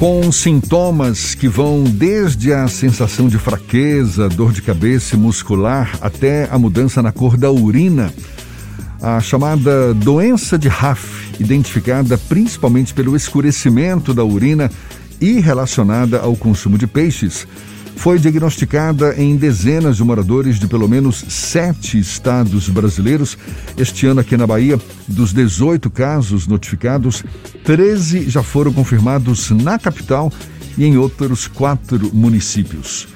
com sintomas que vão desde a sensação de fraqueza, dor de cabeça muscular, até a mudança na cor da urina. A chamada doença de RAF, identificada principalmente pelo escurecimento da urina e relacionada ao consumo de peixes, foi diagnosticada em dezenas de moradores de pelo menos sete estados brasileiros. Este ano, aqui na Bahia, dos 18 casos notificados, 13 já foram confirmados na capital e em outros quatro municípios.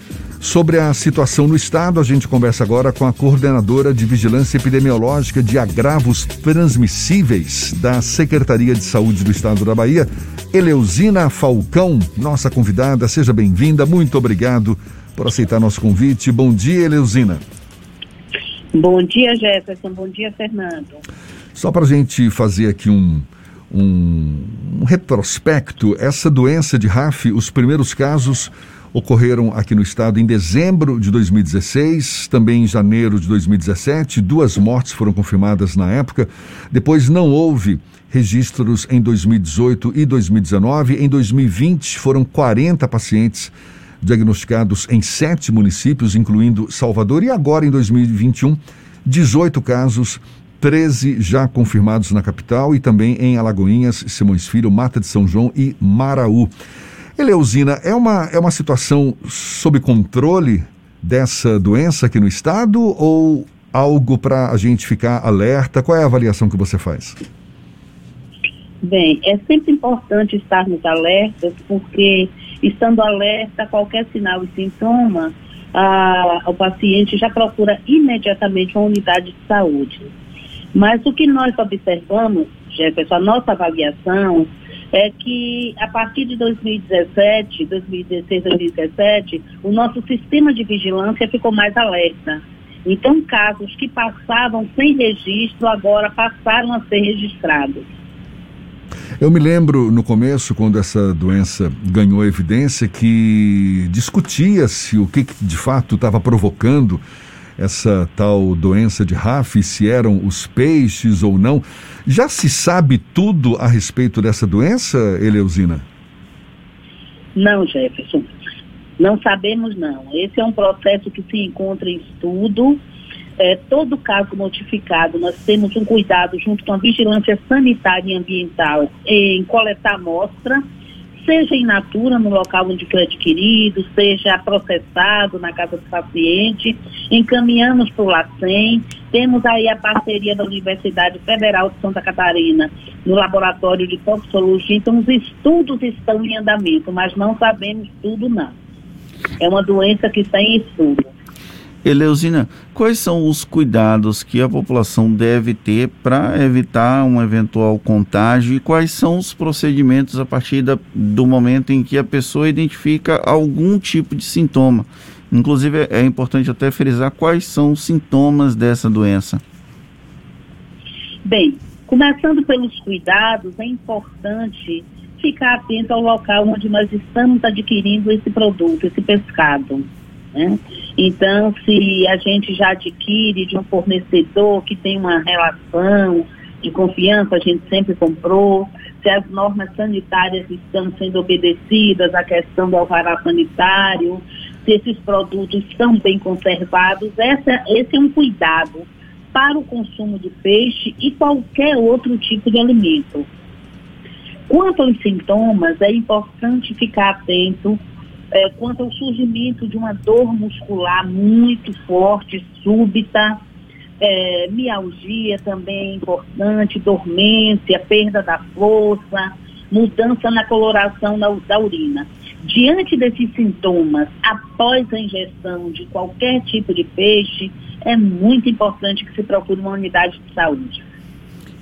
Sobre a situação no estado, a gente conversa agora com a coordenadora de Vigilância Epidemiológica de Agravos Transmissíveis da Secretaria de Saúde do Estado da Bahia, Eleusina Falcão, nossa convidada. Seja bem-vinda, muito obrigado por aceitar nosso convite. Bom dia, Eleusina. Bom dia, Jefferson. Bom dia, Fernando. Só para a gente fazer aqui um, um, um retrospecto, essa doença de RAF, os primeiros casos ocorreram aqui no estado em dezembro de 2016, também em janeiro de 2017. Duas mortes foram confirmadas na época. Depois não houve registros em 2018 e 2019. Em 2020 foram 40 pacientes diagnosticados em sete municípios, incluindo Salvador, e agora em 2021, 18 casos 13 já confirmados na capital e também em Alagoinhas, Simões Filho, Mata de São João e Maraú. Eleusina, é uma, é uma situação sob controle dessa doença aqui no estado ou algo para a gente ficar alerta? Qual é a avaliação que você faz? Bem, é sempre importante estarmos alertas, porque estando alerta qualquer sinal e sintoma, a, o paciente já procura imediatamente uma unidade de saúde. Mas o que nós observamos, Jefferson, a nossa avaliação é que a partir de 2017, 2016, 2017, o nosso sistema de vigilância ficou mais alerta. Então, casos que passavam sem registro agora passaram a ser registrados. Eu me lembro no começo, quando essa doença ganhou evidência, que discutia-se o que, que de fato estava provocando essa tal doença de RAF, se eram os peixes ou não. Já se sabe tudo a respeito dessa doença, Eleusina? Não, Jefferson. Não sabemos, não. Esse é um processo que se encontra em estudo. É, todo caso notificado, nós temos um cuidado junto com a vigilância sanitária e ambiental em coletar amostra seja in natura no local onde foi adquirido, seja processado na casa do paciente, encaminhamos para o LACEN, temos aí a parceria da Universidade Federal de Santa Catarina no laboratório de toxicologia, então os estudos estão em andamento, mas não sabemos tudo não. É uma doença que está em estudo. Eleusina, quais são os cuidados que a população deve ter para evitar um eventual contágio e quais são os procedimentos a partir da, do momento em que a pessoa identifica algum tipo de sintoma? Inclusive, é importante até frisar quais são os sintomas dessa doença. Bem, começando pelos cuidados, é importante ficar atento ao local onde nós estamos adquirindo esse produto, esse pescado. Né? Então, se a gente já adquire de um fornecedor que tem uma relação de confiança, a gente sempre comprou, se as normas sanitárias estão sendo obedecidas, a questão do alvará sanitário, se esses produtos estão bem conservados, essa, esse é um cuidado para o consumo de peixe e qualquer outro tipo de alimento. Quanto aos sintomas, é importante ficar atento é, quanto ao surgimento de uma dor muscular muito forte, súbita, é, mialgia também é importante, dormência, perda da força, mudança na coloração da, da urina. Diante desses sintomas, após a ingestão de qualquer tipo de peixe, é muito importante que se procure uma unidade de saúde.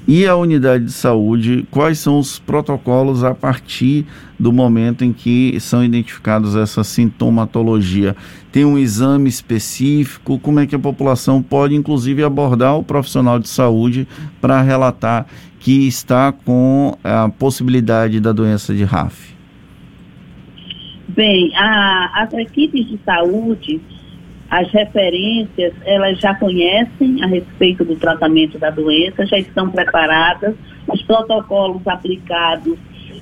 E a unidade de saúde, quais são os protocolos a partir do momento em que são identificados essa sintomatologia? Tem um exame específico? Como é que a população pode, inclusive, abordar o profissional de saúde para relatar que está com a possibilidade da doença de RAF? Bem, a, as equipes de saúde as referências, elas já conhecem a respeito do tratamento da doença, já estão preparadas, os protocolos aplicados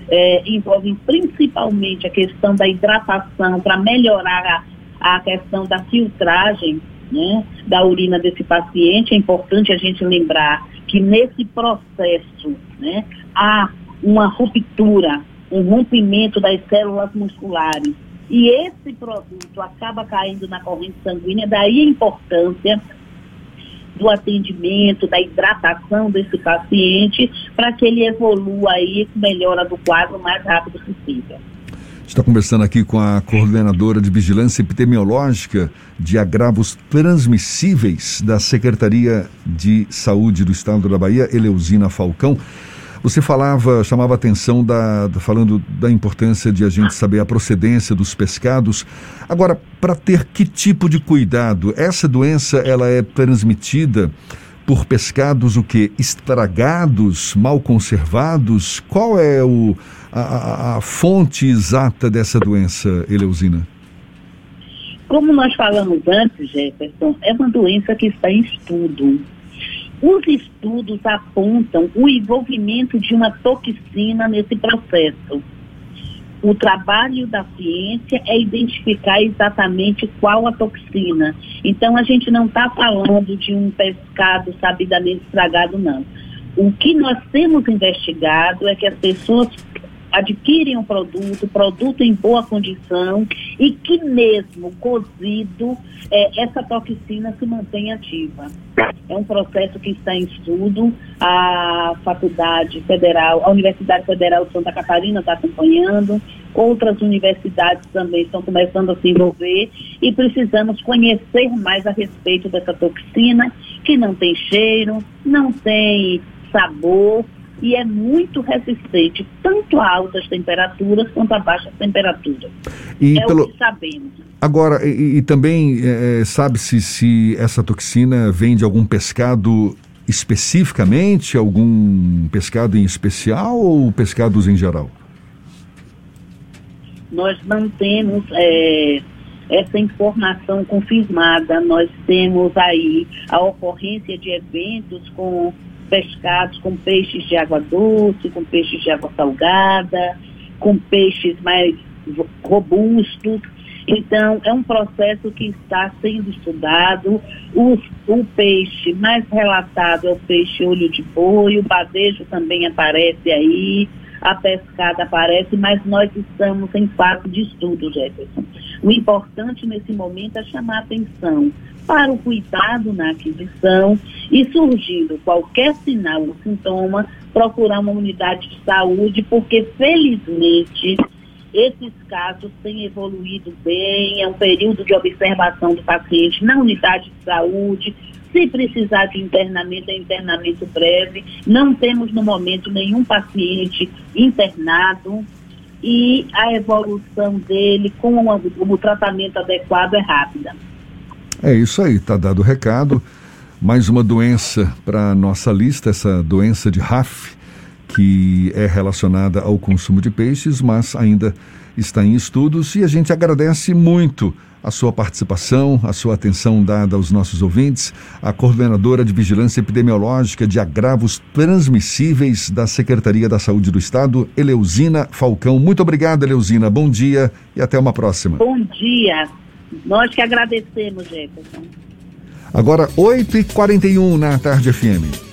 é, envolvem principalmente a questão da hidratação para melhorar a, a questão da filtragem né, da urina desse paciente. É importante a gente lembrar que nesse processo né, há uma ruptura, um rompimento das células musculares. E esse produto acaba caindo na corrente sanguínea, daí a importância do atendimento, da hidratação desse paciente, para que ele evolua aí com melhora do quadro o mais rápido possível. Está conversando aqui com a coordenadora de Vigilância Epidemiológica de Agravos Transmissíveis da Secretaria de Saúde do Estado da Bahia, Eleusina Falcão. Você falava, chamava atenção da, da, falando da importância de a gente saber a procedência dos pescados. Agora, para ter que tipo de cuidado? Essa doença ela é transmitida por pescados o que estragados, mal conservados? Qual é o, a, a fonte exata dessa doença, Eleusina? Como nós falamos antes, Jefferson, é uma doença que está em estudo. Os estudos apontam o envolvimento de uma toxina nesse processo. O trabalho da ciência é identificar exatamente qual a toxina. Então, a gente não está falando de um pescado sabidamente estragado, não. O que nós temos investigado é que as pessoas adquirem um produto, produto em boa condição e que mesmo cozido, é, essa toxina se mantém ativa. É um processo que está em estudo, a Faculdade Federal, a Universidade Federal de Santa Catarina está acompanhando, outras universidades também estão começando a se envolver e precisamos conhecer mais a respeito dessa toxina, que não tem cheiro, não tem sabor, e é muito resistente tanto a altas temperaturas quanto a baixas temperaturas. E é pelo... o que sabemos. Agora, e, e também é, é, sabe-se se essa toxina vem de algum pescado especificamente, algum pescado em especial ou pescados em geral? Nós não temos é, essa informação confirmada. Nós temos aí a ocorrência de eventos com pescados com peixes de água doce, com peixes de água salgada, com peixes mais robustos. Então, é um processo que está sendo estudado. O, o peixe mais relatado é o peixe olho de boi, o badejo também aparece aí, a pescada aparece, mas nós estamos em fase de estudo, Jefferson. O importante nesse momento é chamar atenção para o cuidado na aquisição e surgindo qualquer sinal ou sintoma, procurar uma unidade de saúde, porque felizmente esses casos têm evoluído bem, é um período de observação do paciente na unidade de saúde. Se precisar de internamento, é internamento breve. Não temos no momento nenhum paciente internado e a evolução dele com o, tratamento adequado é rápida. É isso aí, tá dado o recado. Mais uma doença para nossa lista, essa doença de RAF, que é relacionada ao consumo de peixes, mas ainda está em estudos e a gente agradece muito a sua participação, a sua atenção dada aos nossos ouvintes, a coordenadora de Vigilância Epidemiológica de Agravos Transmissíveis da Secretaria da Saúde do Estado, Eleusina Falcão. Muito obrigado, Eleusina. Bom dia e até uma próxima. Bom dia. Nós que agradecemos, Jefferson. Agora, 8h41 na Tarde FM.